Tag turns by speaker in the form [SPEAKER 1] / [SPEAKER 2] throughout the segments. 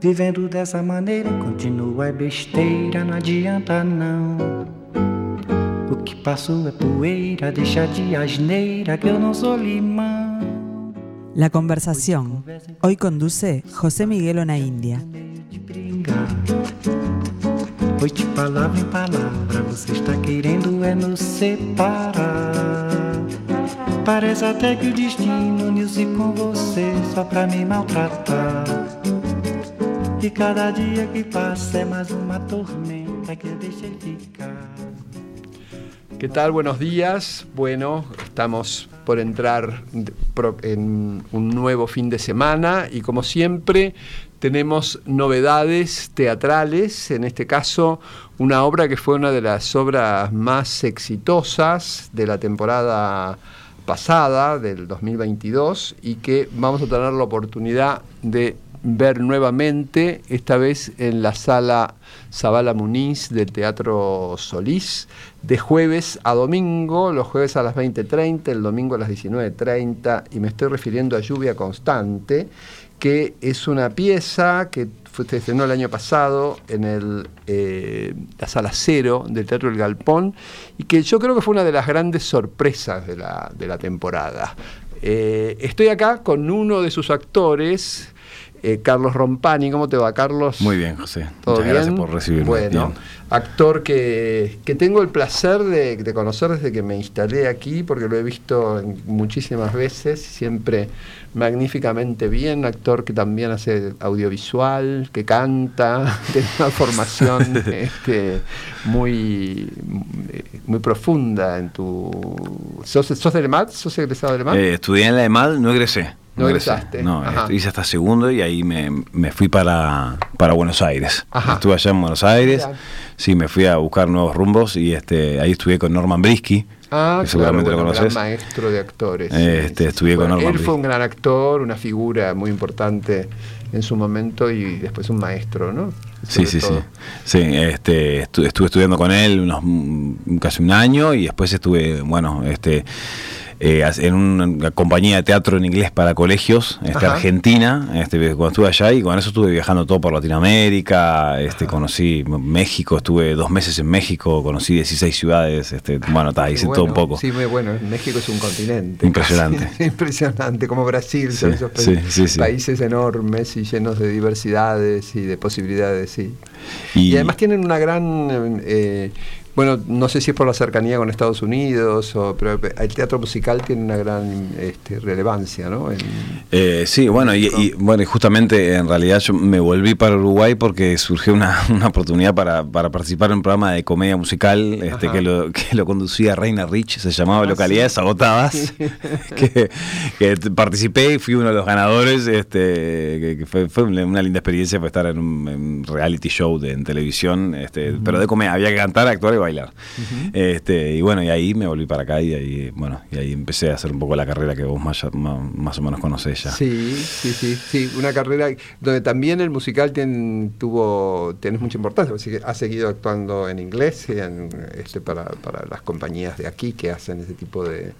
[SPEAKER 1] Vivendo dessa maneira, continua é besteira, não adianta não. O que passou é poeira, deixa de asneira que eu não sou limão.
[SPEAKER 2] La conversación. Hoy conduce José Miguel
[SPEAKER 1] brincar. Pois de palavra em palavra você está querendo é nos separar. Parece até que o destino uniu-se com você só pra me maltratar. E cada dia que passa é mais uma tormenta que eu deixei ficar.
[SPEAKER 3] ¿Qué tal? Buenos días. Bueno, estamos por entrar en un nuevo fin de semana y como siempre tenemos novedades teatrales, en este caso una obra que fue una de las obras más exitosas de la temporada pasada, del 2022, y que vamos a tener la oportunidad de ver nuevamente, esta vez en la sala Zabala Muniz del Teatro Solís, de jueves a domingo, los jueves a las 20.30, el domingo a las 19.30, y me estoy refiriendo a Lluvia Constante, que es una pieza que fue, se estrenó el año pasado en el, eh, la sala cero del Teatro El Galpón, y que yo creo que fue una de las grandes sorpresas de la, de la temporada. Eh, estoy acá con uno de sus actores, eh, Carlos Rompani. ¿Cómo te va, Carlos?
[SPEAKER 4] Muy bien, José.
[SPEAKER 3] ¿Todo
[SPEAKER 4] Muchas
[SPEAKER 3] bien?
[SPEAKER 4] gracias por recibirme.
[SPEAKER 3] Bueno,
[SPEAKER 4] Bien.
[SPEAKER 3] actor que, que tengo el placer de, de conocer desde que me instalé aquí, porque lo he visto muchísimas veces, siempre magníficamente bien. Actor que también hace audiovisual, que canta, tiene una formación este, muy, muy profunda en tu. ¿Sos, sos del EMAD? ¿Sos egresado del EMAD?
[SPEAKER 4] Eh, estudié en la EMAD, no egresé.
[SPEAKER 3] No egresaste,
[SPEAKER 4] No,
[SPEAKER 3] ajá.
[SPEAKER 4] hice hasta segundo y ahí me, me fui para, para Buenos Aires.
[SPEAKER 3] Ajá.
[SPEAKER 4] Estuve allá en Buenos Aires. Sí, me fui a buscar nuevos rumbos y este ahí estuve con Norman Brisky.
[SPEAKER 3] Ah,
[SPEAKER 4] que seguramente
[SPEAKER 3] claro,
[SPEAKER 4] lo
[SPEAKER 3] bueno, gran
[SPEAKER 4] conoces.
[SPEAKER 3] maestro de actores.
[SPEAKER 4] Este, estudié con Norman
[SPEAKER 3] Él fue un gran actor, una figura muy importante en su momento y después un maestro, ¿no?
[SPEAKER 4] Sí,
[SPEAKER 3] Sobre
[SPEAKER 4] sí, sí.
[SPEAKER 3] todo.
[SPEAKER 4] Sí, este, estu- estuve estudiando con él unos mm, casi un año y después estuve, bueno, este eh, en una compañía de teatro en inglés para colegios, este. Argentina, este, cuando estuve allá y con eso estuve viajando todo por Latinoamérica, este, conocí México, estuve dos meses en México, conocí 16 ciudades, este, bueno, ta, hice
[SPEAKER 3] Muy
[SPEAKER 4] todo un
[SPEAKER 3] bueno,
[SPEAKER 4] poco.
[SPEAKER 3] Sí, muy bueno. México es un continente.
[SPEAKER 4] Impresionante.
[SPEAKER 3] Impresionante, como Brasil, son
[SPEAKER 4] Sí,
[SPEAKER 3] esos
[SPEAKER 4] sí.
[SPEAKER 3] países enormes y llenos de diversidades y de posibilidades, sí. Y,
[SPEAKER 4] Y-
[SPEAKER 3] además tienen una gran... eh, bueno, no sé si es por la cercanía con Estados Unidos, o, pero el teatro musical tiene una gran este, relevancia, ¿no? En-
[SPEAKER 4] Eh, sí, bueno, y, y, bueno, y justamente en realidad yo me volví para Uruguay porque surgió una, una oportunidad para, para participar en un programa de comedia musical este, que, lo, que lo conducía Reina Rich, se llamaba
[SPEAKER 3] Ah,
[SPEAKER 4] Localidades
[SPEAKER 3] sí.
[SPEAKER 4] Agotadas, que, participé y fui uno de los ganadores, este, que, fue, fue una linda experiencia fue estar en un, en un reality show de, en televisión, este, pero de comedia, había que cantar, actuar y bailar. Este, y bueno, y ahí me volví para acá y ahí, bueno, y ahí empecé a hacer un poco la carrera que vos más, más, o menos conocés ya.
[SPEAKER 3] Sí, sí, sí, sí, una carrera donde también el musical tien- tuvo, tienes mucha importancia, así que has seguido actuando en inglés en, este, para, para las compañías de aquí que hacen ese tipo de,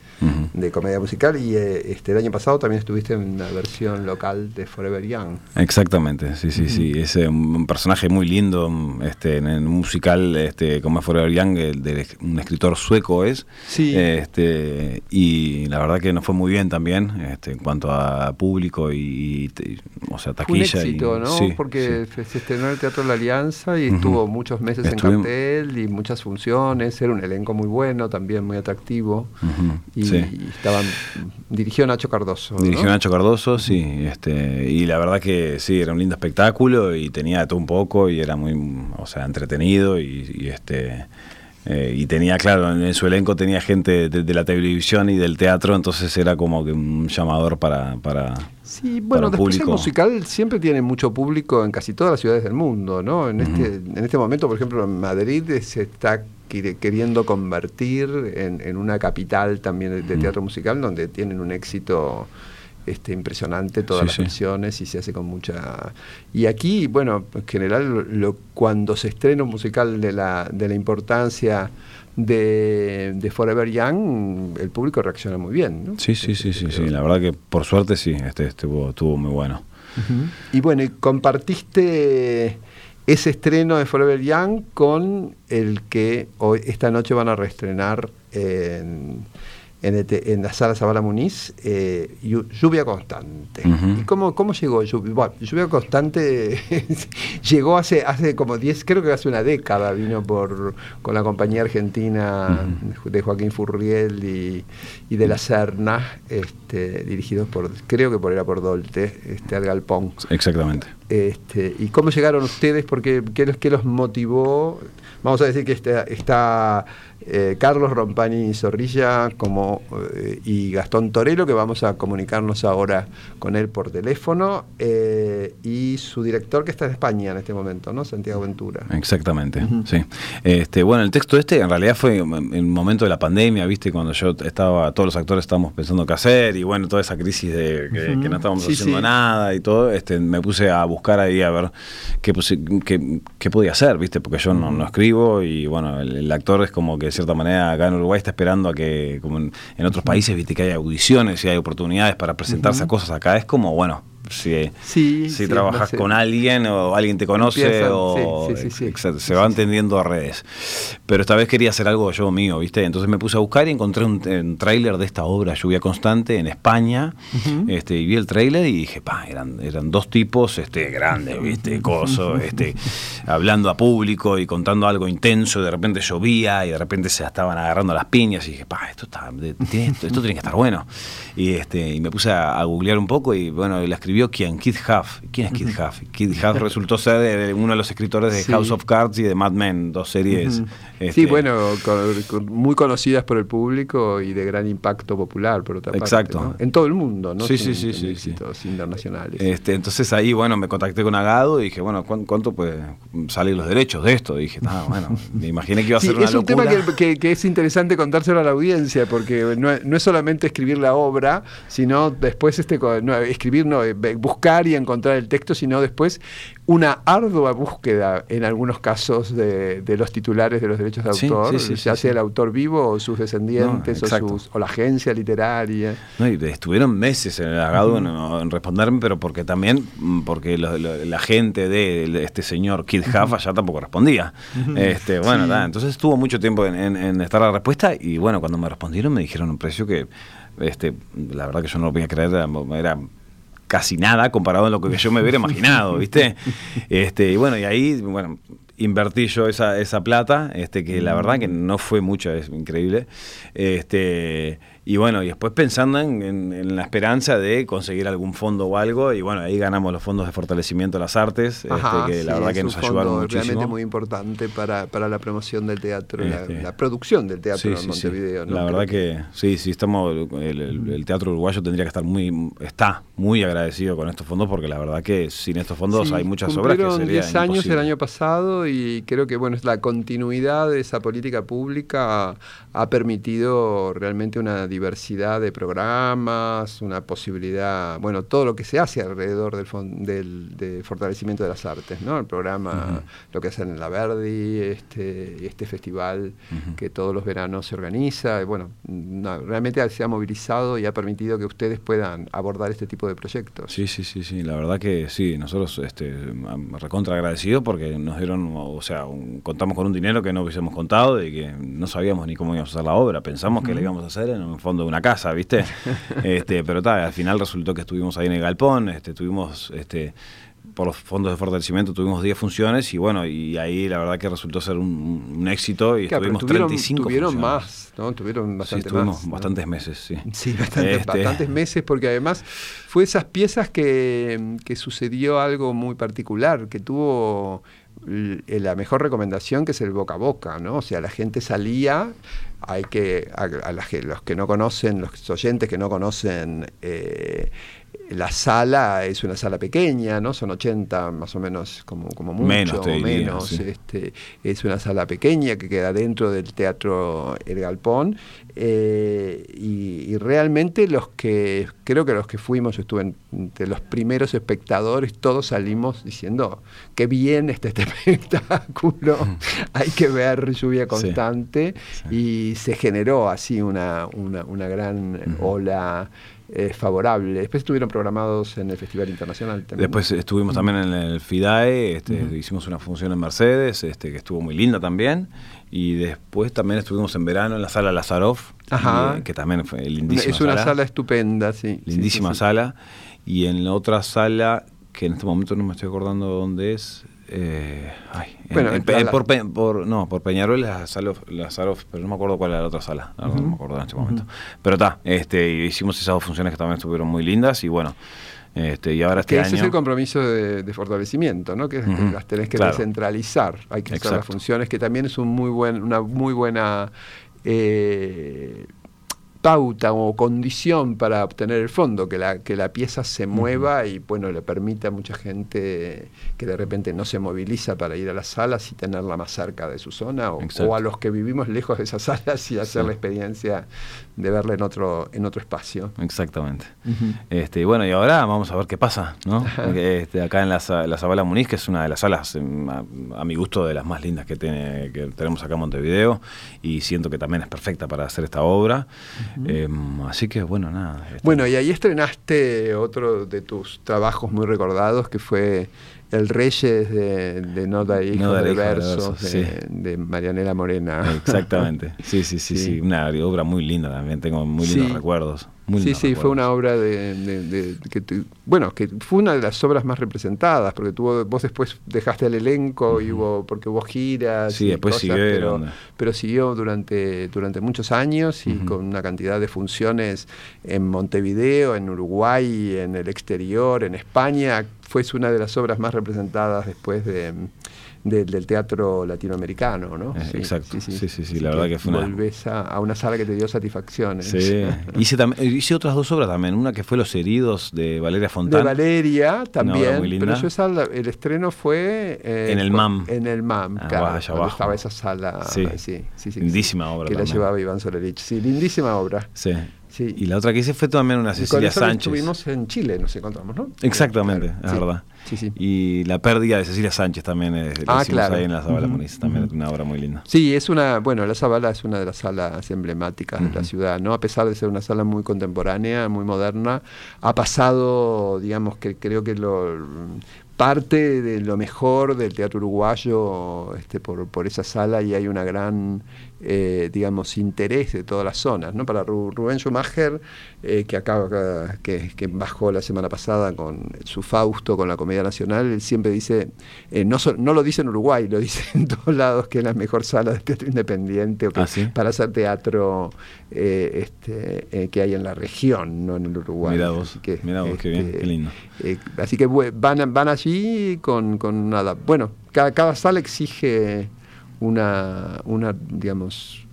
[SPEAKER 3] de comedia musical y eh, este, el año pasado también estuviste en una versión local de Forever Young.
[SPEAKER 4] Exactamente, sí, sí, sí. Es un, un personaje muy lindo este, en el musical este, como es Forever Young, el de un escritor sueco es.
[SPEAKER 3] Sí.
[SPEAKER 4] Este, y la verdad que nos fue muy bien también este, en cuanto a público y, y o sea,
[SPEAKER 3] Fue un
[SPEAKER 4] taquilla.
[SPEAKER 3] éxito,
[SPEAKER 4] y,
[SPEAKER 3] ¿no?
[SPEAKER 4] sí,
[SPEAKER 3] Porque
[SPEAKER 4] sí.
[SPEAKER 3] se estrenó en el Teatro La Alianza y estuvo muchos meses en cartel y muchas funciones, era un elenco muy bueno, también muy atractivo. Y,
[SPEAKER 4] sí.
[SPEAKER 3] y estaban, dirigió Nacho Cardoso. ¿no?
[SPEAKER 4] Dirigió Nacho Cardoso, sí, este, y la verdad que sí, era un lindo espectáculo y tenía de todo un poco y era muy, o sea, entretenido y, y, este eh, y tenía, claro, en su elenco tenía gente de, de la televisión y del teatro, entonces era como que un llamador para, para
[SPEAKER 3] Sí, bueno,
[SPEAKER 4] el
[SPEAKER 3] después el
[SPEAKER 4] público.
[SPEAKER 3] musical siempre tiene mucho público en casi todas las ciudades del mundo, ¿no? En, este, en este momento, por ejemplo, en Madrid se está queriendo convertir en, en una capital también de, teatro musical donde tienen un éxito este, impresionante todas
[SPEAKER 4] Sí,
[SPEAKER 3] las
[SPEAKER 4] sí.
[SPEAKER 3] versiones y se hace con mucha... Y aquí, bueno, en general, lo- cuando se estrena un musical de la, de la importancia de, de Forever Young, el público reacciona muy bien, ¿no?
[SPEAKER 4] Sí, sí, sí, sí, sí, la verdad que por suerte sí, este estuvo, estuvo muy bueno.
[SPEAKER 3] Y bueno, y compartiste ese estreno de Forever Young con el que hoy, esta noche van a reestrenar en en, la sala Zabala Muniz, eh, Lluvia Constante. ¿Y cómo, cómo llegó? Lluvia Constante llegó hace, hace como 10, creo que hace una década, vino por con la compañía argentina de Joaquín Furriel y, de la Serna, este, dirigidos por, creo que por era por Dolte, este, al Galpón.
[SPEAKER 4] Exactamente.
[SPEAKER 3] Este, ¿Y cómo llegaron ustedes? Porque, ¿qué, qué los motivó? Vamos a decir que está, está eh, Carlos Rompani Zorrilla como, eh, y Gastón Torelo, que vamos a comunicarnos ahora con él por teléfono, eh, y su director que está en España en este momento, ¿no? Santiago Ventura.
[SPEAKER 4] Exactamente, sí. Este, bueno, el texto este en realidad fue en el momento de la pandemia, ¿viste? Cuando yo estaba, todos los actores estábamos pensando qué hacer, y bueno, toda esa crisis de que, no estábamos haciendo nada y todo, este, me puse a buscar ahí a ver qué, qué, podía hacer, ¿viste? Porque yo no, no escribo, y bueno, el actor es como que cierta manera acá en Uruguay está esperando a que, como en, otros países, viste que hay audiciones y hay oportunidades para presentarse a cosas acá. Es como, bueno, si, si trabajas con alguien o alguien te conoce o se va entendiendo a redes. Pero esta vez quería hacer algo yo mío, ¿viste? Entonces me puse a buscar y encontré un, tráiler de esta obra, Lluvia Constante, en España. este, y vi el tráiler y dije, pa, eran, eran dos tipos este, grandes, ¿viste? Coso, este, hablando a público y contando algo intenso. De repente llovía y de repente se estaban agarrando las piñas. Y dije, pa, esto, está, esto, esto tiene que estar bueno. Y, este, y me puse a, a googlear un poco y bueno, la escribió quién, Kid Huff. ¿Quién es Kid Huff? Kid Huff resultó ser uno de los escritores de House of Cards y de Mad Men, dos series.
[SPEAKER 3] Este, sí, bueno, muy conocidas por el público y de gran impacto popular, por otra
[SPEAKER 4] Exacto.
[SPEAKER 3] En todo el mundo, ¿no?
[SPEAKER 4] Sí, sí, sí, sí,
[SPEAKER 3] internacionales.
[SPEAKER 4] Este, entonces ahí, bueno, me contacté con Agado y dije, bueno, ¿cuánto puede salir los derechos de esto? Y dije, ah, bueno, me imaginé que iba a ser una
[SPEAKER 3] Es un tema que, es interesante contárselo a la audiencia, porque no, es solamente escribir la obra, sino después este, escribir, no, buscar y encontrar el texto, sino después una ardua búsqueda en algunos casos de, los titulares de los derechos de autor, ya sea el autor vivo o sus descendientes o, la agencia literaria.
[SPEAKER 4] y estuvieron meses en el agado en, responderme, pero porque también, mm, porque la gente de, este señor Kid Huff ya tampoco respondía. este, bueno, entonces estuvo mucho tiempo en, en estar la respuesta y bueno, cuando me respondieron me dijeron un precio que este, la verdad que yo no lo podía creer, era casi nada comparado a lo que yo me hubiera imaginado, ¿viste? Este, y bueno, y ahí, bueno, invertí yo esa, esa plata, este, que la verdad que no fue mucha, es increíble. Este, y bueno, y después pensando en, la esperanza de conseguir algún fondo o algo, y bueno, ahí ganamos los fondos de fortalecimiento de las artes, este, que la verdad que nos ayudaron muchísimo.
[SPEAKER 3] realmente muy importante para, la promoción del teatro, la, este, producción del teatro en Montevideo.
[SPEAKER 4] La verdad que, sí, sí, estamos, el, teatro uruguayo tendría que estar muy, está muy agradecido con estos fondos, porque la verdad que sin estos fondos hay muchas obras que sería 10
[SPEAKER 3] años el año pasado y creo que bueno, la continuidad de esa política pública ha permitido realmente una diversidad de programas, una posibilidad, bueno, todo lo que se hace alrededor del, del fortalecimiento de las artes, ¿no? El programa, lo que hacen en la Verdi, este, este festival que todos los veranos se organiza, bueno, realmente se ha movilizado y ha permitido que ustedes puedan abordar este tipo de proyectos.
[SPEAKER 4] Sí, sí, sí, sí, la verdad que sí, nosotros este, recontra agradecidos porque nos dieron, o sea, contamos con un dinero que no hubiésemos contado y que no sabíamos ni cómo íbamos a hacer la obra, pensamos que la íbamos a hacer en un fondo de una casa, ¿viste? este, pero al final resultó que estuvimos ahí en el galpón, este, tuvimos este, por los fondos de fortalecimiento tuvimos 10 funciones y bueno, y ahí la verdad que resultó ser un, éxito y estuvimos tuvieron, 35
[SPEAKER 3] tuvieron más, ¿no? Tuvieron bastante sí, más,
[SPEAKER 4] bastantes meses, sí.
[SPEAKER 3] Sí, bastantes, este bastantes meses porque además fue esas piezas que, que sucedió algo muy particular, que tuvo la mejor recomendación que es el boca a boca, ¿no? O sea, la gente salía, hay que, a, los que no conocen, los oyentes que no conocen eh, la sala es una sala pequeña, ¿no? Son 80 más o menos, como, como mucho,
[SPEAKER 4] menos,
[SPEAKER 3] menos. Este, es una sala pequeña que queda dentro del Teatro El Galpón. Eh, y, realmente los que, creo que los que fuimos, yo estuve entre los primeros espectadores, todos salimos diciendo, qué bien está este espectáculo, hay que ver lluvia constante. Y se generó así una, una, gran ola eh, favorable. Después estuvieron programados en el Festival Internacional también.
[SPEAKER 4] Después estuvimos también en el FIDAE, este, hicimos una función en Mercedes, este, que estuvo muy linda también. Y después también estuvimos en verano en la sala Lazaroff, que también fue lindísima.
[SPEAKER 3] Es una sala, estupenda, sí.
[SPEAKER 4] Lindísima sala. Y en la otra sala, que en este momento no me estoy acordando dónde es, eh, ay, bueno, por, no, por Peñarol, la Lazaroff, pero no me acuerdo cuál era la otra sala, no, me acuerdo en este momento. Pero está, este, hicimos esas dos funciones que también estuvieron muy lindas y bueno, este, y ahora este
[SPEAKER 3] ese es el compromiso de, fortalecimiento, ¿no? Que, las tenés que descentralizar, hay que hacer las funciones, que también es un muy buen, una muy buena eh, pauta o condición para obtener el fondo, que la, que la pieza se mueva y bueno, le permite a mucha gente que de repente no se moviliza para ir a las salas y tenerla más cerca de su zona, o, a los que vivimos lejos de esas salas y hacer la experiencia de verla en otro, en otro espacio.
[SPEAKER 4] Exactamente. este, bueno, y ahora vamos a ver qué pasa, ¿no? este, acá en la, la Zabala Muniz, que es una de las salas, em, a, mi gusto, de las más lindas que, tiene, que tenemos acá en Montevideo, y siento que también es perfecta para hacer esta obra. Em, así que bueno, nada.
[SPEAKER 3] Bueno, y ahí estrenaste otro de tus trabajos muy recordados que fue El Reyes de, de No Hijo de, Versos de, Marianela Morena.
[SPEAKER 4] Exactamente, sí, sí, sí, sí, una obra muy linda también, tengo muy lindos recuerdos
[SPEAKER 3] sí, sí, fue una obra de, que bueno, que fue una de las obras más representadas, porque tuvo, vos después dejaste el elenco y hubo, porque hubo giras,
[SPEAKER 4] sí, después
[SPEAKER 3] siguió, pero, pero, siguió durante, durante muchos años y con una cantidad de funciones en Montevideo, en Uruguay, en el exterior, en España, fue una de las obras más representadas después de del teatro latinoamericano, ¿no?
[SPEAKER 4] Eh, exacto, sí, sí, sí, la verdad que fue
[SPEAKER 3] una... Volvés a, una sala que te dio satisfacciones.
[SPEAKER 4] Sí, hice, hice otras dos obras también, una que fue Los heridos de Valeria Fontana.
[SPEAKER 3] De Valeria también, pero yo esa, el estreno fue...
[SPEAKER 4] Eh, en el MAM.
[SPEAKER 3] En el MAM,
[SPEAKER 4] ah, claro, allá abajo.
[SPEAKER 3] estaba esa sala. Sí, sí,
[SPEAKER 4] sí. lindísima obra
[SPEAKER 3] Que la llevaba Iván Solerich, sí, lindísima obra.
[SPEAKER 4] Sí. Y la otra que hice fue también una Cecilia Sánchez.
[SPEAKER 3] Estuvimos en Chile, nos encontramos, ¿no?
[SPEAKER 4] Exactamente, es verdad. Y la pérdida de Cecilia Sánchez también es, eh, ah, claro. ahí en la Zabala Muniz, también es una obra muy linda.
[SPEAKER 3] Sí, es una, bueno, la Zabala es una de las salas emblemáticas de la ciudad, ¿no? A pesar de ser una sala muy contemporánea, muy moderna, ha pasado, digamos que creo que lo parte de lo mejor del teatro uruguayo este, por, por esa sala y hay una gran eh, digamos, interés de todas las zonas. ¿no? Para Rubén Schumacher, eh, que acaba que, que, bajó la semana pasada con su Fausto, con la Comedia Nacional, él siempre dice, eh, no, no lo dice en Uruguay, lo dice en todos lados, que es la mejor sala de teatro independiente o
[SPEAKER 4] ¿Ah,
[SPEAKER 3] para hacer teatro este, que hay en la región, no en el Uruguay.
[SPEAKER 4] Mira vos, que, qué bien, este, qué lindo.
[SPEAKER 3] así que van, van allí con, con nada. Bueno, cada, cada sala exige una, una digamos,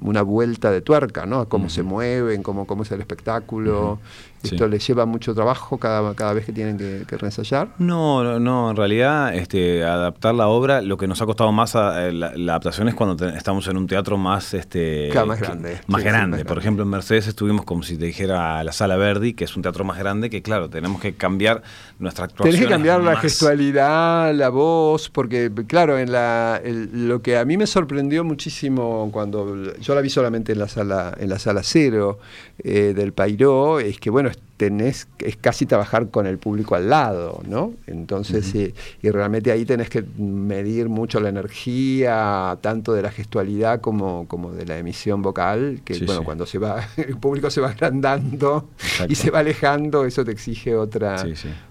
[SPEAKER 3] una vuelta de tuerca, ¿no? A cómo se mueven, cómo, cómo es el espectáculo, ¿Esto les lleva mucho trabajo cada, cada vez que tienen que, que reensayar?
[SPEAKER 4] No, no, en realidad este, adaptar la obra, lo que nos ha costado más a, eh, la, adaptación es cuando estamos en un teatro más... Este,
[SPEAKER 3] más grande.
[SPEAKER 4] más grande. Por ejemplo, en Mercedes estuvimos como si te dijera la Sala Verdi, que es un teatro más grande, que claro, tenemos que cambiar nuestra actuación.
[SPEAKER 3] Tenés que cambiar la gestualidad, la voz, porque claro, en la, lo que a mí me sorprendió muchísimo cuando yo la vi solamente en la sala, en la sala cero eh, del Pairó, es que bueno, tenés, es casi trabajar con el público al lado, ¿no? Entonces, y, realmente ahí tenés que medir mucho la energía, tanto de la gestualidad como, como de la emisión vocal, que bueno, cuando se va, el público se va agrandando y se va alejando, eso te exige otra,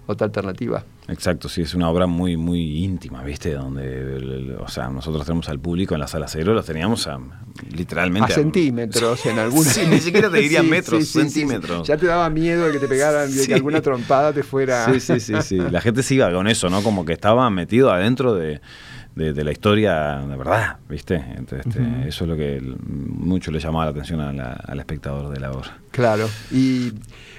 [SPEAKER 3] otra alternativa.
[SPEAKER 4] Exacto, sí, es una obra muy, muy íntima, ¿viste? Donde, o sea, nosotros tenemos al público en la sala cero, los teníamos a, literalmente...
[SPEAKER 3] A, centímetros en algunos...
[SPEAKER 4] sí, ni siquiera te diría metros, centímetros.
[SPEAKER 3] Ya te daba miedo de que te pegaran, de que alguna trompada te fuera...
[SPEAKER 4] Sí, sí, sí, sí. La gente se iba con eso, ¿no? Como que estaba metido adentro de... De, la historia de verdad, ¿viste? Entonces, este, eso es lo que mucho le llamaba la atención al espectador de la obra.
[SPEAKER 3] Claro, y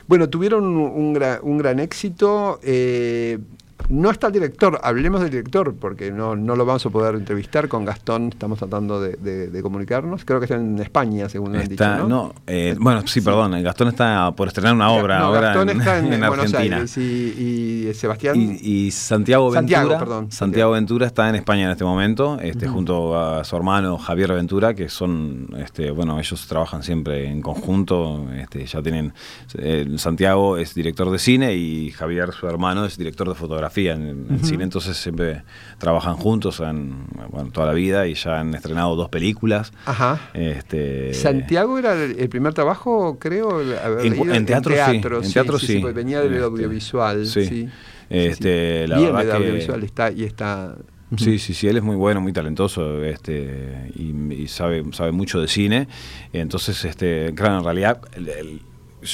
[SPEAKER 3] bueno, tuvieron un, gran, un gran éxito. Eh, no está el director, hablemos del director, porque no, no lo vamos a poder entrevistar con Gastón, estamos tratando de, de- de comunicarnos. Creo que está en España, según me han dicho. ¿no?
[SPEAKER 4] no, eh, bueno, sí, perdón, Gastón está por estrenar una obra
[SPEAKER 3] No,
[SPEAKER 4] ahora
[SPEAKER 3] Gastón
[SPEAKER 4] en,
[SPEAKER 3] está en,
[SPEAKER 4] Argentina.
[SPEAKER 3] Aires y, y Sebastián.
[SPEAKER 4] Y, y Santiago Ventura,
[SPEAKER 3] Santiago, perdón.
[SPEAKER 4] Santiago Ventura está en España en este momento, este, junto a su hermano Javier Ventura, que son, este, bueno, ellos trabajan siempre en conjunto, este, ya tienen, eh, Santiago es director de cine y Javier, su hermano, es director de fotografía en, en cine, entonces siempre trabajan juntos en, bueno, toda la vida y ya han estrenado dos películas.
[SPEAKER 3] Ajá.
[SPEAKER 4] Este,
[SPEAKER 3] Santiago era el, el primer trabajo, creo. el haber
[SPEAKER 4] En-
[SPEAKER 3] ido
[SPEAKER 4] en teatro sí,
[SPEAKER 3] teatro,
[SPEAKER 4] en teatro sí.
[SPEAKER 3] venía del
[SPEAKER 4] Este,
[SPEAKER 3] audiovisual.
[SPEAKER 4] sí. Este, la verdad
[SPEAKER 3] del
[SPEAKER 4] que-
[SPEAKER 3] audiovisual está, y está.
[SPEAKER 4] Sí, sí, sí, él es muy bueno, muy talentoso, este, y, y sabe, sabe mucho de cine. Entonces, este, claro, en realidad el- el-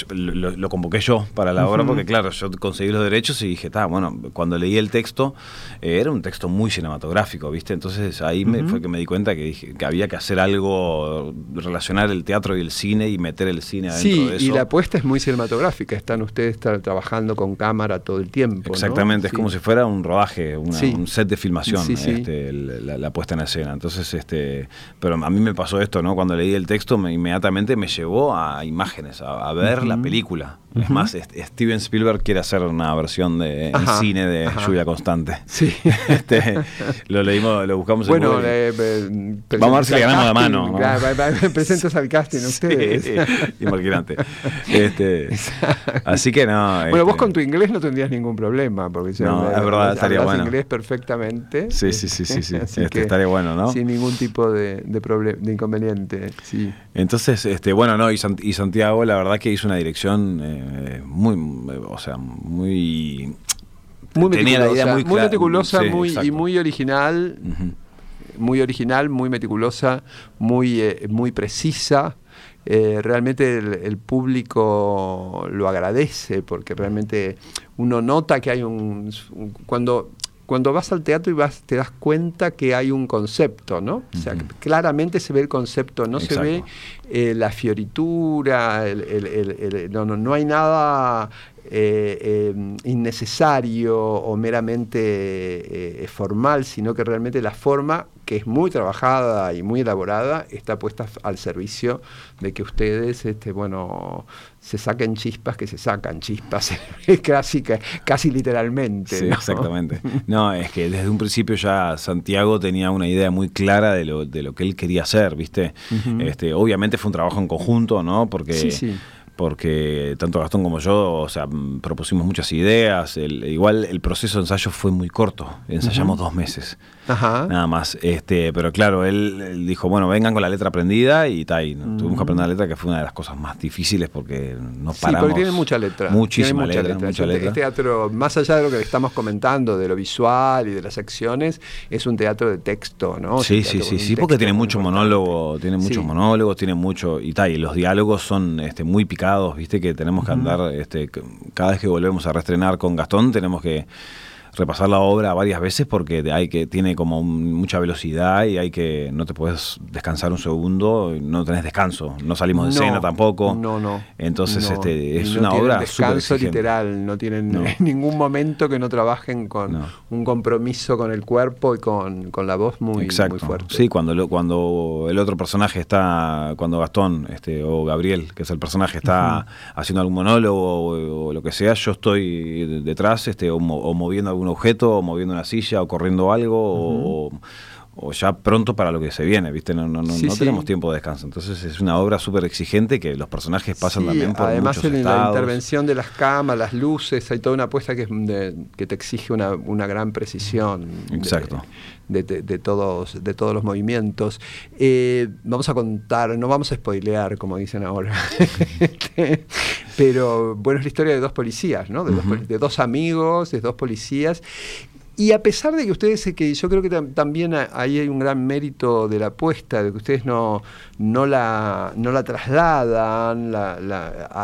[SPEAKER 4] lo, lo convoqué yo para la obra porque, claro, yo conseguí los derechos y dije, está, bueno, cuando leí el texto, eh, era un texto muy cinematográfico, ¿viste? Entonces ahí me, fue que me di cuenta que, dije, que había que hacer algo, relacionar el teatro y el cine y meter el cine adentro
[SPEAKER 3] Sí,
[SPEAKER 4] de eso.
[SPEAKER 3] y la apuesta es muy cinematográfica. Están ustedes tra- trabajando con cámara todo el tiempo. ¿no?
[SPEAKER 4] Exactamente, es
[SPEAKER 3] Sí.
[SPEAKER 4] como si fuera un rodaje, una-
[SPEAKER 3] Sí.
[SPEAKER 4] un set de filmación,
[SPEAKER 3] Sí, sí.
[SPEAKER 4] este, la, la puesta en escena. Entonces, este, pero a mí me pasó esto, ¿no? Cuando leí el texto, me, inmediatamente me llevó a imágenes, a, a ver la película. Es más, Steven Spielberg quiere hacer una versión de en cine de
[SPEAKER 3] ajá.
[SPEAKER 4] Lluvia Constante.
[SPEAKER 3] Sí.
[SPEAKER 4] Este, lo leímos, lo buscamos en
[SPEAKER 3] Bueno,
[SPEAKER 4] Google.
[SPEAKER 3] eh, eh,
[SPEAKER 4] Vamos a ver si le ganamos la mano. ¿no?
[SPEAKER 3] Presentas al casting ustedes.
[SPEAKER 4] Sí, imagínate. Este, así que no.
[SPEAKER 3] Bueno, vos
[SPEAKER 4] este,
[SPEAKER 3] con tu inglés no tendrías ningún problema, porque si
[SPEAKER 4] No, es verdad, estaría bueno.
[SPEAKER 3] inglés perfectamente.
[SPEAKER 4] Sí, sí, sí, sí, sí. Este, estaría bueno, ¿no?
[SPEAKER 3] Sin ningún tipo de, de, de inconveniente, sí.
[SPEAKER 4] Entonces, este, bueno, no, y, Sant- y Santiago, la verdad que hizo una dirección eh, muy, o sea, muy...
[SPEAKER 3] Muy
[SPEAKER 4] tenía la idea muy
[SPEAKER 3] muy meticulosa
[SPEAKER 4] Sí,
[SPEAKER 3] muy, y muy original, muy original, muy meticulosa, muy, eh, muy precisa. Eh, realmente el, el público lo agradece porque realmente uno nota que hay un, un- cuando cuando vas al teatro y vas te das cuenta que hay un concepto, ¿no? O sea, claramente se ve el concepto, no se ve eh, la fioritura, el- el- el- el- no, no, no hay nada eh, eh, innecesario o meramente eh, formal, sino que realmente la forma, que es muy trabajada y muy elaborada, está puesta al servicio de que ustedes, este, bueno, se saquen chispas, que se sacan chispas, casi, casi literalmente.
[SPEAKER 4] Sí,
[SPEAKER 3] ¿no?
[SPEAKER 4] exactamente. No, es que desde un principio ya Santiago tenía una idea muy clara de lo, de lo que él quería hacer, ¿viste? este, obviamente fue un trabajo en conjunto, ¿no? Porque,
[SPEAKER 3] Sí, sí.
[SPEAKER 4] Porque tanto Gastón como yo, o sea, mm, propusimos muchas ideas. El- igual el proceso de ensayo fue muy corto, ensayamos dos meses.
[SPEAKER 3] Ajá.
[SPEAKER 4] Nada más, este, pero claro, él, él dijo, bueno, vengan con la letra aprendida y tal, tuvimos que aprender la letra que fue una de las cosas más difíciles porque no
[SPEAKER 3] Sí,
[SPEAKER 4] paramos.
[SPEAKER 3] porque tiene mucha letra.
[SPEAKER 4] Muchísima
[SPEAKER 3] Tiene
[SPEAKER 4] letra, mucha letra.
[SPEAKER 3] Este teatro, más allá de lo que le estamos comentando, de lo visual y de las acciones, es un teatro de texto, ¿no?
[SPEAKER 4] Sí, sí, sí, sí, porque tiene mucho
[SPEAKER 3] importante.
[SPEAKER 4] monólogo, tiene muchos
[SPEAKER 3] Sí.
[SPEAKER 4] monólogos, tiene mucho y tal, y los diálogos son este, muy picados, viste que tenemos que andar, este, cada vez que volvemos a reestrenar con Gastón tenemos que repasar la obra varias veces porque hay que tiene como mucha velocidad y hay que no te puedes descansar un segundo, no tenés descanso, no salimos de
[SPEAKER 3] No,
[SPEAKER 4] escena tampoco.
[SPEAKER 3] No, no.
[SPEAKER 4] Entonces
[SPEAKER 3] no.
[SPEAKER 4] este es
[SPEAKER 3] no
[SPEAKER 4] una obra
[SPEAKER 3] descanso literal, no tienen en ningún momento que no trabajen con un compromiso con el cuerpo y con, con la voz muy,
[SPEAKER 4] Exacto.
[SPEAKER 3] muy fuerte.
[SPEAKER 4] Sí, cuando lo- cuando el otro personaje está, cuando Gastón este, o Gabriel, que es el personaje, está haciendo algún monólogo o, o lo que sea, yo estoy de- detrás, este, o, mo- o moviendo algún objeto, o moviendo una silla, o corriendo algo, o, o ya pronto para lo que se viene, ¿viste? No, no, no,
[SPEAKER 3] Sí,
[SPEAKER 4] no
[SPEAKER 3] sí.
[SPEAKER 4] tenemos tiempo de descanso. Entonces es una obra súper exigente que los personajes pasan
[SPEAKER 3] Sí,
[SPEAKER 4] también por
[SPEAKER 3] además
[SPEAKER 4] muchos
[SPEAKER 3] en la intervención de las camas, las luces, hay toda una apuesta que, es de- que te exige una, una gran precisión de-
[SPEAKER 4] Exacto.
[SPEAKER 3] De, de- de todos, de todos los movimientos. Eh, vamos a contar, no vamos a spoilear, como dicen ahora, Este, pero bueno, es la historia de dos policías, ¿no? de, dos, poli- de dos amigos, de dos policías. Y a pesar de que ustedes, que yo creo que también ahí hay un gran mérito de la apuesta, de que ustedes no, no, la, no la trasladan,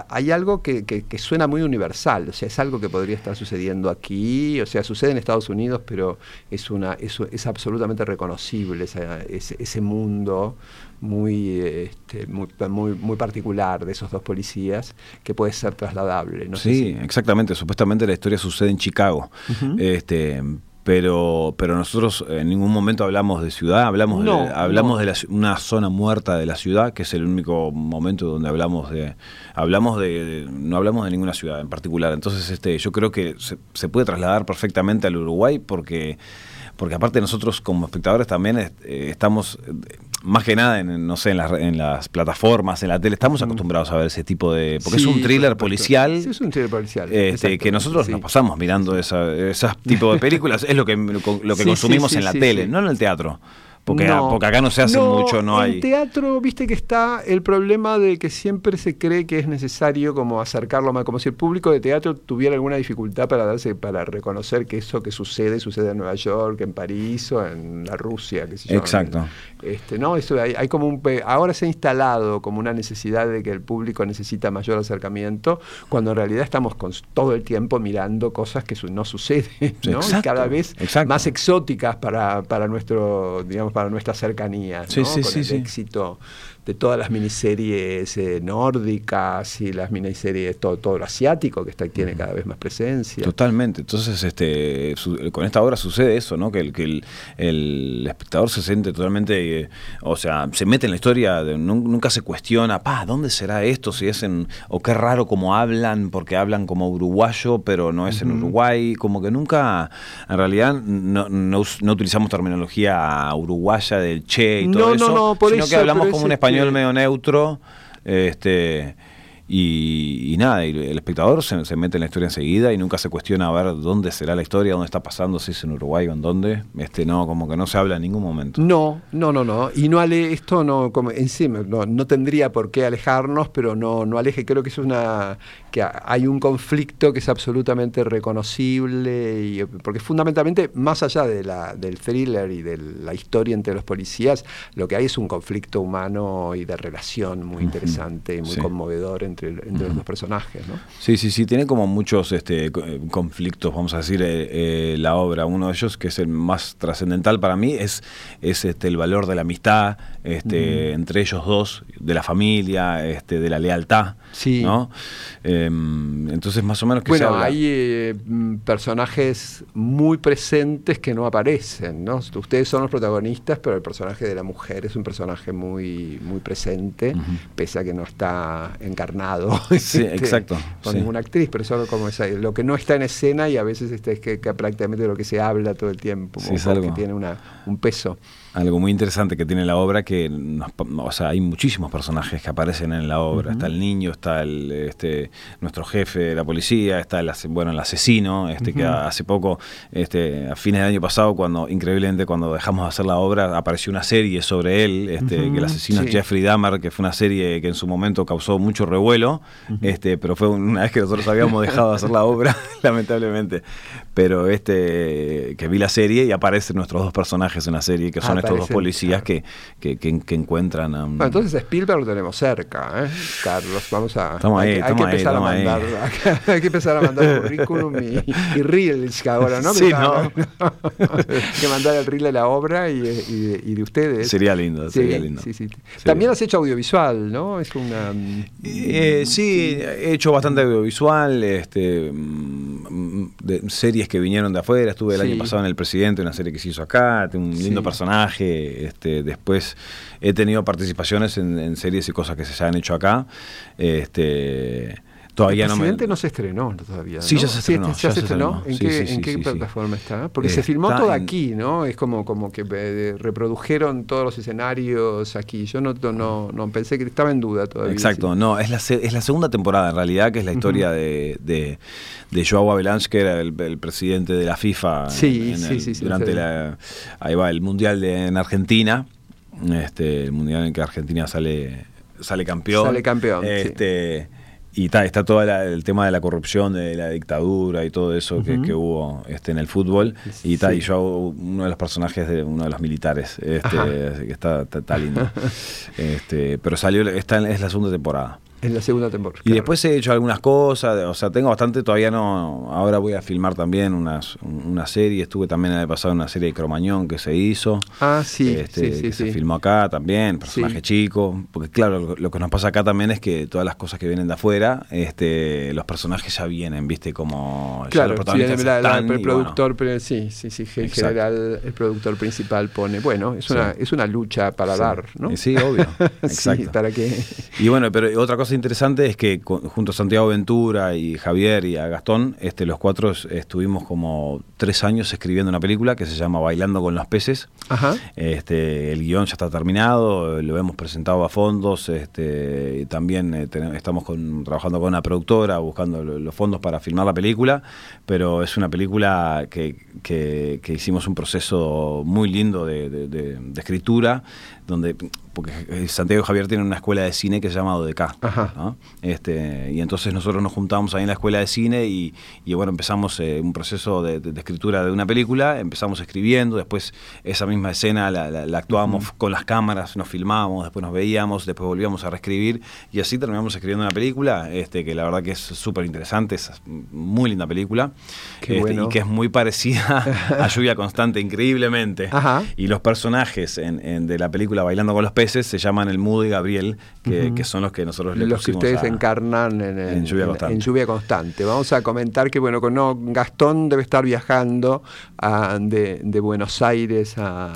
[SPEAKER 3] hay algo que, suena muy universal, o sea, es algo que podría estar sucediendo aquí, o sea, sucede en Estados Unidos, pero es, una, es, es absolutamente reconocible ese, ese mundo muy, este, muy, muy, particular de esos dos policías que puede ser trasladable.
[SPEAKER 4] sí, exactamente. Supuestamente la historia sucede en Chicago. este, pero, pero nosotros en ningún momento hablamos de ciudad, hablamos de, hablamos de una zona muerta de la ciudad, que es el único momento donde hablamos de, hablamos de, no hablamos de ninguna ciudad en particular. Entonces, este, yo creo que se, se puede trasladar perfectamente al Uruguay porque porque aparte nosotros como espectadores también eh, estamos más que nada en, no sé, en las, en las plataformas, en la tele, estamos acostumbrados a ver ese tipo de... Porque es un thriller policial.
[SPEAKER 3] Sí, es un thriller policial.
[SPEAKER 4] Este, que nosotros nos pasamos mirando esa, ese tipo de películas, es lo que, lo que consumimos en la tele, no en el teatro. Porque, porque acá no se hace mucho, no hay.
[SPEAKER 3] En teatro, viste que está el problema de que siempre se cree que es necesario como acercarlo más, como si el público de teatro tuviera alguna dificultad para darse, para reconocer que eso que sucede, sucede en Nueva York, en París o en la Rusia, que se
[SPEAKER 4] Exacto.
[SPEAKER 3] Este, no, eso hay, hay, como un ahora se ha instalado como una necesidad de que el público necesita mayor acercamiento, cuando en realidad estamos con, todo el tiempo mirando cosas que no suceden, ¿no? y cada vez más exóticas para, para nuestro, digamos, para nuestra cercanía, ¿no? con el éxito de todas las miniseries eh, nórdicas y las miniseries, todo, todo lo asiático que está, tiene cada vez más presencia.
[SPEAKER 4] Totalmente. Entonces, este, con esta obra sucede eso, ¿no? Que el, que el, espectador se siente totalmente, eh, o sea, se mete en la historia, nunca se cuestiona, pa, ¿dónde será esto? Si es en, o qué raro como hablan, porque hablan como uruguayo, pero no es en Uruguay, como que nunca, en realidad, no, no, utilizamos terminología uruguaya del che y todo eso, no, por sino que hablamos como un español el medio neutro. Este, y, nada, el espectador se, mete en la historia enseguida y nunca se cuestiona a ver dónde será la historia, dónde está pasando, si es en Uruguay o en dónde. Este, no, como que no se habla en ningún momento.
[SPEAKER 3] No, no, no, no. Y no ale, esto no, como encima, no, no tendría por qué alejarnos, pero no, no aleje. Creo que es una que hay un conflicto que es absolutamente reconocible, y, porque fundamentalmente, más allá de la, del thriller y de la historia entre los policías, lo que hay es un conflicto humano y de relación muy interesante y muy conmovedor entre entre, los dos personajes. ¿no?
[SPEAKER 4] Sí, sí, sí, tiene como muchos este, conflictos, vamos a decir, eh, eh, la obra. Uno de ellos, que es el más trascendental para mí, es, es este, el valor de la amistad este, entre ellos dos, de la familia, este, de la lealtad. Sí. ¿no? Em, entonces, más o menos que
[SPEAKER 3] Bueno, hay eh, personajes muy presentes que no aparecen, ¿no? Ustedes son los protagonistas, pero el personaje de la mujer es un personaje muy, muy presente, pese a que no está encarnado
[SPEAKER 4] sí, este, exacto,
[SPEAKER 3] con ninguna actriz, pero solo como es lo que no está en escena y a veces este, es que, prácticamente lo que se habla todo el tiempo, sí, que tiene una, un peso
[SPEAKER 4] algo muy interesante que tiene la obra que o sea, hay muchísimos personajes que aparecen en la obra. Está el niño, está el este nuestro jefe de la policía, está el bueno el asesino, este que hace poco, este, a fines del año pasado, cuando, increíblemente, cuando dejamos de hacer la obra, apareció una serie sobre él, este, que el asesino es Jeffrey Dahmer, que fue una serie que en su momento causó mucho revuelo, este, pero fue una vez que nosotros habíamos dejado de hacer la obra, lamentablemente. Pero este que vi la serie y aparecen nuestros dos personajes en la serie, que son estos dos policías que, que, que, encuentran a
[SPEAKER 3] Bueno, entonces Spielberg lo tenemos cerca, ¿eh? Carlos, vamos a...
[SPEAKER 4] Estamos ahí, hay, que empezar a
[SPEAKER 3] mandar, hay que empezar a mandar currículum y, y reels ahora, ¿no?
[SPEAKER 4] Sí, ¿no?
[SPEAKER 3] que mandar el reel de la obra y, y, de, ustedes.
[SPEAKER 4] Sería lindo, sería lindo. Sí,
[SPEAKER 3] sí. También has hecho audiovisual, ¿no? Es una...
[SPEAKER 4] Eh, sí, he hecho bastante audiovisual, este, mm, de series que vinieron de afuera, estuve el año pasado en El Presidente, una serie que se hizo acá, un lindo personaje este, después he tenido participaciones en, series y cosas que se han hecho acá. Este, Todavía
[SPEAKER 3] el
[SPEAKER 4] presidente
[SPEAKER 3] no, se estrenó todavía.
[SPEAKER 4] Sí, ya se estrenó.
[SPEAKER 3] ¿Ya, se, estrenó? ¿En qué, plataforma está? Porque se filmó todo aquí, ¿no? Es como, como que eh, reprodujeron todos los escenarios aquí. Yo no, no, no pensé que estaba en duda todavía.
[SPEAKER 4] Exacto, no, es la, es la segunda temporada en realidad, que es la historia de, de, de, Joao Avalanche, que era el, presidente de la FIFA
[SPEAKER 3] sí,
[SPEAKER 4] durante la, ahí va, el Mundial de, en Argentina. Este, el mundial en que Argentina sale sale campeón.
[SPEAKER 3] Sale campeón.
[SPEAKER 4] Este, y ta, está todo el tema de la corrupción, de la dictadura y todo eso que, que hubo este, en el fútbol. Y,
[SPEAKER 3] Sí.
[SPEAKER 4] y yo hago uno de los personajes de uno de los militares. Este, que está, está- está lindo. este, pero salió, esta es la segunda temporada.
[SPEAKER 3] En la segunda temporada.
[SPEAKER 4] Y después he hecho algunas cosas, o sea, tengo bastante, todavía no, ahora voy a filmar también unas, una serie, estuve también el año pasado en una serie de Cromañón que se hizo.
[SPEAKER 3] Ah, sí,
[SPEAKER 4] este,
[SPEAKER 3] sí, sí,
[SPEAKER 4] que se
[SPEAKER 3] sí.
[SPEAKER 4] filmó acá también, personaje
[SPEAKER 3] Sí.
[SPEAKER 4] chico, porque claro, lo, lo que nos pasa acá también es que todas las cosas que vienen de afuera, este, los personajes ya vienen, viste, como ya
[SPEAKER 3] Claro,
[SPEAKER 4] los
[SPEAKER 3] sí, la- la-
[SPEAKER 4] están
[SPEAKER 3] el
[SPEAKER 4] bueno.
[SPEAKER 3] productor, pero sí, sí, sí, en general el productor principal pone, bueno, es
[SPEAKER 4] Sí.
[SPEAKER 3] una, es una lucha para
[SPEAKER 4] Sí.
[SPEAKER 3] dar, ¿no?
[SPEAKER 4] Sí, obvio.
[SPEAKER 3] Sí,
[SPEAKER 4] Exacto.
[SPEAKER 3] para que
[SPEAKER 4] Y bueno, pero otra cosa interesante es que junto a Santiago Ventura y Javier y a Gastón, este, los cuatro es- estuvimos como tres años escribiendo una película que se llama Bailando con los peces.
[SPEAKER 3] Ajá.
[SPEAKER 4] Este, el guion ya está terminado, lo hemos presentado a fondos, este, y también eh, estamos con- trabajando con una productora buscando lo- los fondos para filmar la película, pero es una película que, que- que hicimos un proceso muy lindo de, de- de- de escritura, donde porque eh, Santiago Javier tienen una escuela de cine que se llama.
[SPEAKER 3] Ajá.
[SPEAKER 4] ¿no? Este, y entonces nosotros nos juntamos ahí en la escuela de cine y, y bueno, empezamos eh, un proceso de, de- de escritura de una película, empezamos escribiendo, después esa misma escena la, la- la actuábamos con las cámaras, nos filmábamos, después nos veíamos, después volvíamos a reescribir y así terminamos escribiendo una película este, que la verdad que es súper interesante, es muy linda película este,
[SPEAKER 3] bueno.
[SPEAKER 4] y que es muy parecida a Lluvia Constante, increíblemente.
[SPEAKER 3] Ajá.
[SPEAKER 4] Y los personajes en- en- de la película Bailando con los peces se llaman el Mudo y Gabriel, que, son los que nosotros le
[SPEAKER 3] los que ustedes
[SPEAKER 4] a-
[SPEAKER 3] encarnan en,
[SPEAKER 4] en Lluvia Constante.
[SPEAKER 3] en Lluvia Constante. Vamos a comentar que bueno, con no, Gastón debe estar viajando a- de, de Buenos Aires a,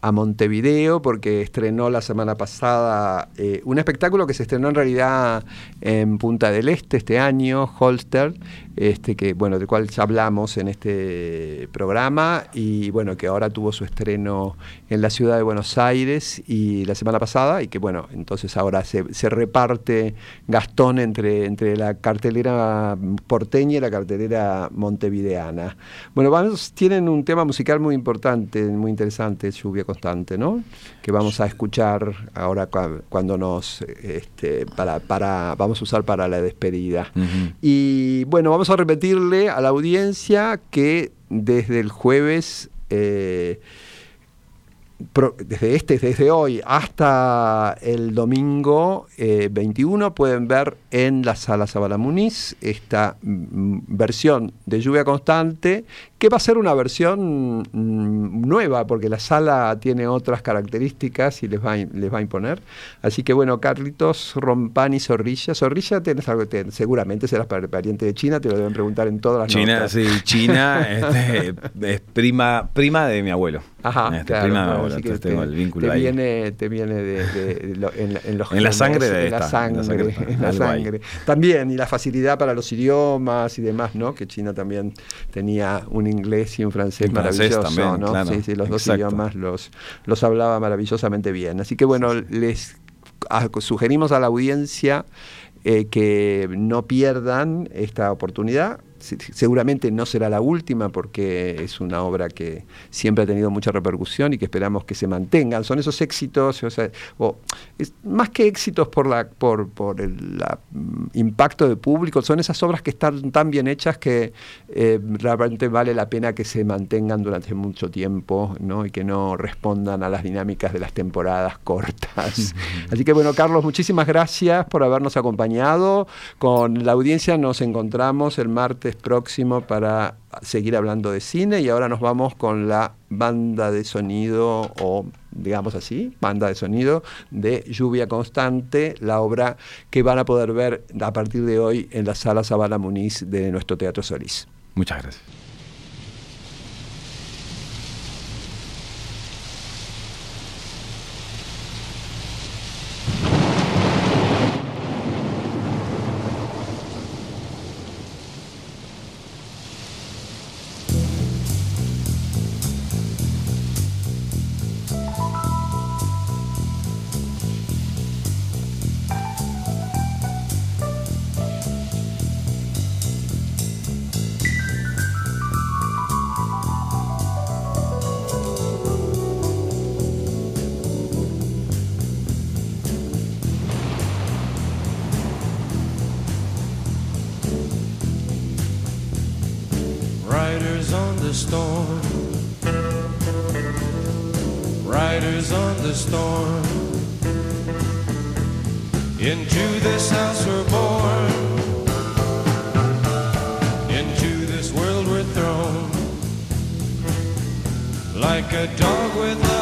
[SPEAKER 3] a Montevideo porque estrenó la semana pasada eh, un espectáculo que se estrenó en realidad en Punta del Este este año, Holster, este que bueno, del cual ya hablamos en este programa y bueno, que ahora tuvo su estreno en la ciudad de Buenos Aires y la semana pasada y que bueno, entonces ahora se, se reparte Gastón entre, entre la cartelera porteña y la cartelera montevideana. Bueno, vamos, tienen un tema musical muy importante, muy interesante, Lluvia Constante, ¿no? Que vamos a escuchar ahora cua- cuando nos, este, para, para, vamos a usar para la despedida.
[SPEAKER 4] Ujú.
[SPEAKER 3] Y bueno, vamos a repetirle a la audiencia que desde el jueves, eh, desde este, desde hoy hasta el domingo eh, 21, pueden ver en la sala Zabala Muniz esta versión de Lluvia Constante, que va a ser una versión mm, nueva, porque la sala tiene otras características y les va, a, les va a imponer. Así que bueno, Carlitos, Rompani, Zorrilla. Zorrilla, tenés algo, te- seguramente serás par- pariente de China, te lo deben preguntar en todas las
[SPEAKER 4] China,
[SPEAKER 3] notas.
[SPEAKER 4] sí, China este, es prima, prima de mi abuelo.
[SPEAKER 3] Ajá,
[SPEAKER 4] Este,
[SPEAKER 3] claro,
[SPEAKER 4] prima de mi abuelo,
[SPEAKER 3] así que
[SPEAKER 4] entonces
[SPEAKER 3] te,
[SPEAKER 4] tengo el vínculo
[SPEAKER 3] te
[SPEAKER 4] ahí.
[SPEAKER 3] viene, te viene de, de- de lo- en, en los
[SPEAKER 4] En la sangre de
[SPEAKER 3] en la
[SPEAKER 4] esta, en la
[SPEAKER 3] sangre,
[SPEAKER 4] sangre,
[SPEAKER 3] en la
[SPEAKER 4] algo ahí.
[SPEAKER 3] sangre. También, y la facilidad para los idiomas y demás, ¿no? Que China también tenía un inglés y un francés
[SPEAKER 4] francés
[SPEAKER 3] maravilloso,
[SPEAKER 4] también,
[SPEAKER 3] ¿no?
[SPEAKER 4] claro,
[SPEAKER 3] sí, sí, los dos idiomas los, los hablaba maravillosamente bien. Así que bueno, les sugerimos a la audiencia eh, que no pierdan esta oportunidad. Se- Seguramente no será la última porque es una obra que siempre ha tenido mucha repercusión y que esperamos que se mantengan. Son esos éxitos, o sea, o es- más que éxitos por, la, por, por el la, mm, impacto de público, son esas obras que están tan bien hechas que eh, realmente vale la pena que se mantengan durante mucho tiempo ¿no? y que no respondan a las dinámicas de las temporadas cortas. Así que bueno, Carlos, muchísimas gracias por habernos acompañado. Con la audiencia nos encontramos el martes próximo para seguir hablando de cine y ahora nos vamos con la banda de sonido o digamos así, banda de sonido de Lluvia Constante, la obra que van a poder ver a partir de hoy en la sala Zabala Muniz de nuestro Teatro Solís.
[SPEAKER 4] Muchas gracias.
[SPEAKER 5] storm. Into this house we're born. Into this world we're thrown. Like a dog with